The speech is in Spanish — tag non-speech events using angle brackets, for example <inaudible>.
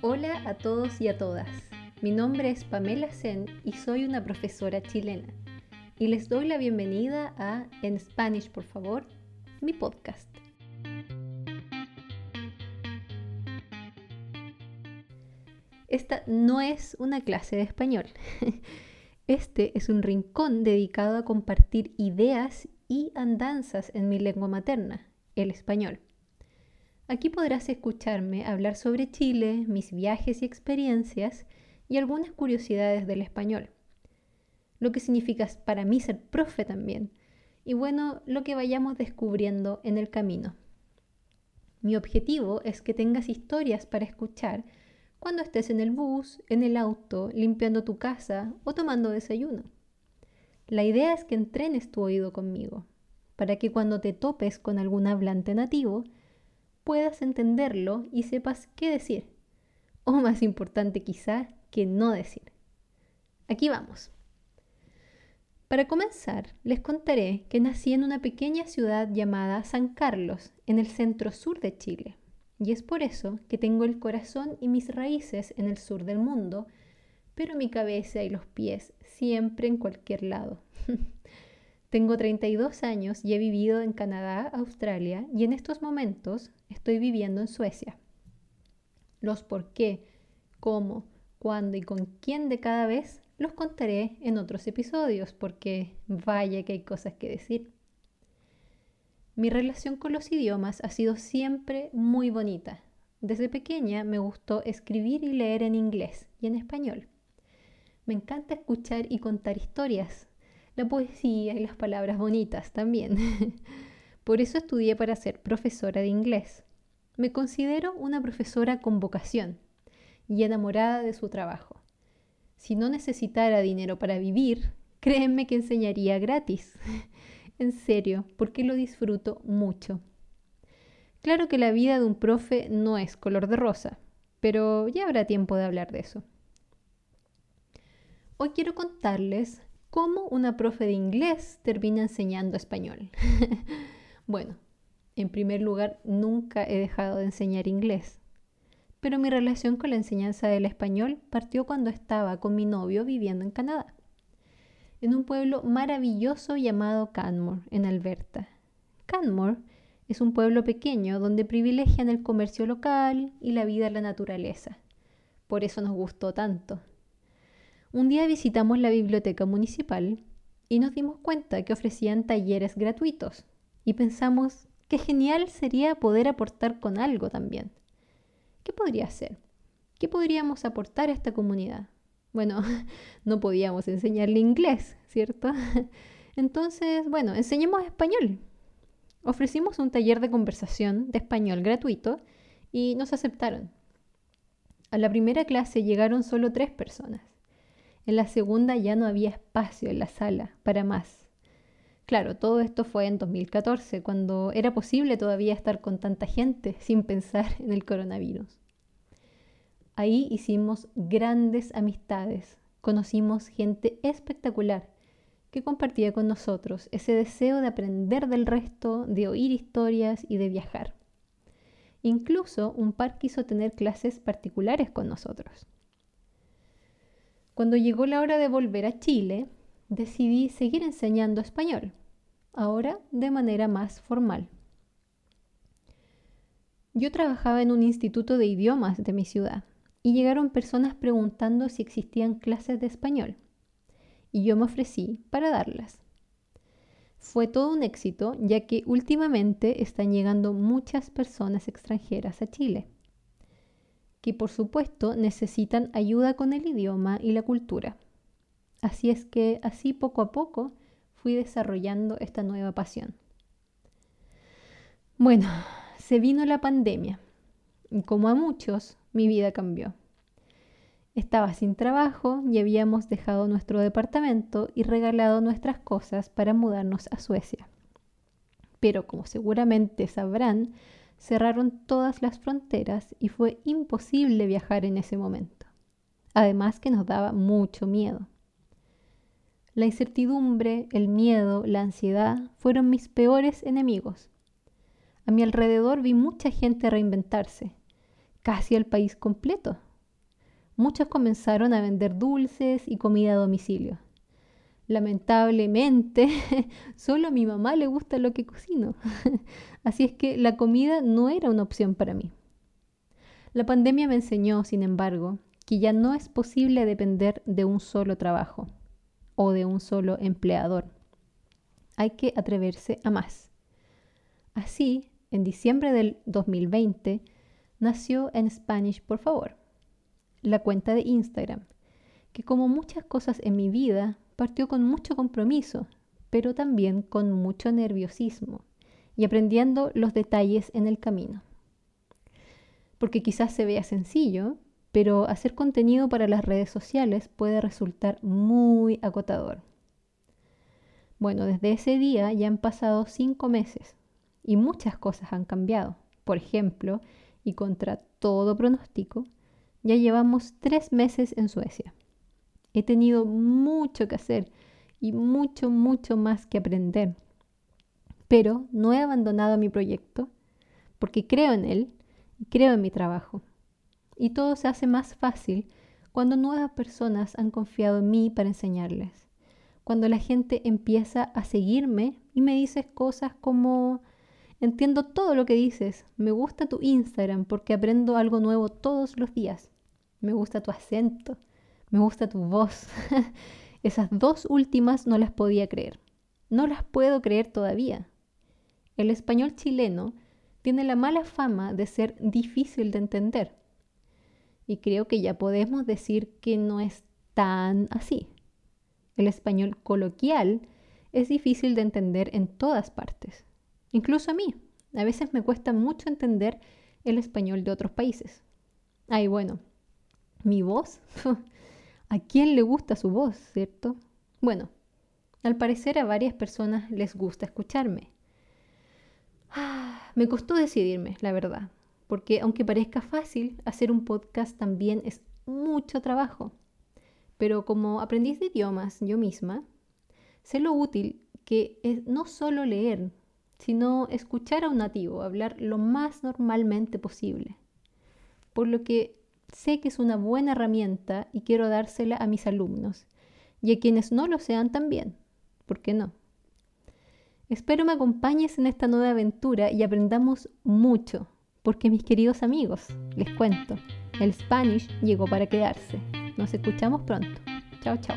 Hola a todos y a todas. Mi nombre es Pamela Sen y soy una profesora chilena. Y les doy la bienvenida a En Spanish, por favor, mi podcast. Esta no es una clase de español. <laughs> Este es un rincón dedicado a compartir ideas y andanzas en mi lengua materna, el español. Aquí podrás escucharme hablar sobre Chile, mis viajes y experiencias y algunas curiosidades del español. Lo que significa para mí ser profe también. Y bueno, lo que vayamos descubriendo en el camino. Mi objetivo es que tengas historias para escuchar cuando estés en el bus, en el auto, limpiando tu casa o tomando desayuno. La idea es que entrenes tu oído conmigo, para que cuando te topes con algún hablante nativo, puedas entenderlo y sepas qué decir. O más importante quizá, qué no decir. Aquí vamos. Para comenzar, les contaré que nací en una pequeña ciudad llamada San Carlos, en el centro sur de Chile. Y es por eso que tengo el corazón y mis raíces en el sur del mundo, pero mi cabeza y los pies siempre en cualquier lado. <laughs> Tengo 32 años y he vivido en Canadá, Australia y en estos momentos estoy viviendo en Suecia. Los por qué, cómo, cuándo y con quién de cada vez los contaré en otros episodios porque vaya que hay cosas que decir. Mi relación con los idiomas ha sido siempre muy bonita. Desde pequeña me gustó escribir y leer en inglés y en español. Me encanta escuchar y contar historias, la poesía y las palabras bonitas también. <laughs> Por eso estudié para ser profesora de inglés. Me considero una profesora con vocación y enamorada de su trabajo. Si no necesitara dinero para vivir, créanme que enseñaría gratis. <laughs> en serio, porque lo disfruto mucho. Claro que la vida de un profe no es color de rosa, pero ya habrá tiempo de hablar de eso. Hoy quiero contarles ¿Cómo una profe de inglés termina enseñando español? <laughs> bueno, en primer lugar, nunca he dejado de enseñar inglés. Pero mi relación con la enseñanza del español partió cuando estaba con mi novio viviendo en Canadá, en un pueblo maravilloso llamado Canmore, en Alberta. Canmore es un pueblo pequeño donde privilegian el comercio local y la vida en la naturaleza. Por eso nos gustó tanto. Un día visitamos la biblioteca municipal y nos dimos cuenta que ofrecían talleres gratuitos y pensamos que genial sería poder aportar con algo también. ¿Qué podría ser? ¿Qué podríamos aportar a esta comunidad? Bueno, <laughs> no podíamos enseñarle inglés, ¿cierto? <laughs> Entonces, bueno, enseñemos español. Ofrecimos un taller de conversación de español gratuito y nos aceptaron. A la primera clase llegaron solo tres personas. En la segunda ya no había espacio en la sala para más. Claro, todo esto fue en 2014, cuando era posible todavía estar con tanta gente sin pensar en el coronavirus. Ahí hicimos grandes amistades, conocimos gente espectacular que compartía con nosotros ese deseo de aprender del resto, de oír historias y de viajar. Incluso un par quiso tener clases particulares con nosotros. Cuando llegó la hora de volver a Chile, decidí seguir enseñando español, ahora de manera más formal. Yo trabajaba en un instituto de idiomas de mi ciudad y llegaron personas preguntando si existían clases de español y yo me ofrecí para darlas. Fue todo un éxito ya que últimamente están llegando muchas personas extranjeras a Chile que por supuesto necesitan ayuda con el idioma y la cultura. Así es que así poco a poco fui desarrollando esta nueva pasión. Bueno, se vino la pandemia y como a muchos, mi vida cambió. Estaba sin trabajo y habíamos dejado nuestro departamento y regalado nuestras cosas para mudarnos a Suecia. Pero como seguramente sabrán, cerraron todas las fronteras y fue imposible viajar en ese momento. Además que nos daba mucho miedo. La incertidumbre, el miedo, la ansiedad fueron mis peores enemigos. A mi alrededor vi mucha gente reinventarse, casi el país completo, muchos comenzaron a vender dulces y comida a domicilio. Lamentablemente, <laughs> solo a mi mamá le gusta lo que cocino. <laughs> Así es que la comida no era una opción para mí. La pandemia me enseñó, sin embargo, que ya no es posible depender de un solo trabajo o de un solo empleador. Hay que atreverse a más. Así, en diciembre del 2020, nació en Spanish, por favor, la cuenta de Instagram, que como muchas cosas en mi vida partió con mucho compromiso, pero también con mucho nerviosismo y aprendiendo los detalles en el camino. Porque quizás se vea sencillo, pero hacer contenido para las redes sociales puede resultar muy agotador. Bueno, desde ese día ya han pasado cinco meses y muchas cosas han cambiado. Por ejemplo, y contra todo pronóstico, ya llevamos tres meses en Suecia. He tenido mucho que hacer y mucho, mucho más que aprender. Pero no he abandonado mi proyecto porque creo en él y creo en mi trabajo. Y todo se hace más fácil cuando nuevas personas han confiado en mí para enseñarles. Cuando la gente empieza a seguirme y me dices cosas como, entiendo todo lo que dices, me gusta tu Instagram porque aprendo algo nuevo todos los días, me gusta tu acento, me gusta tu voz. <laughs> Esas dos últimas no las podía creer. No las puedo creer todavía. El español chileno tiene la mala fama de ser difícil de entender. Y creo que ya podemos decir que no es tan así. El español coloquial es difícil de entender en todas partes. Incluso a mí. A veces me cuesta mucho entender el español de otros países. Ay, bueno, mi voz <laughs> ¿A quién le gusta su voz, cierto? Bueno, al parecer a varias personas les gusta escucharme. Ah, me costó decidirme, la verdad, porque aunque parezca fácil, hacer un podcast también es mucho trabajo. Pero como aprendiz de idiomas yo misma, sé lo útil que es no solo leer, sino escuchar a un nativo hablar lo más normalmente posible. Por lo que sé que es una buena herramienta y quiero dársela a mis alumnos y a quienes no lo sean también. ¿Por qué no? Espero me acompañes en esta nueva aventura y aprendamos mucho, porque mis queridos amigos, les cuento, el Spanish llegó para quedarse. Nos escuchamos pronto. Chao, chao.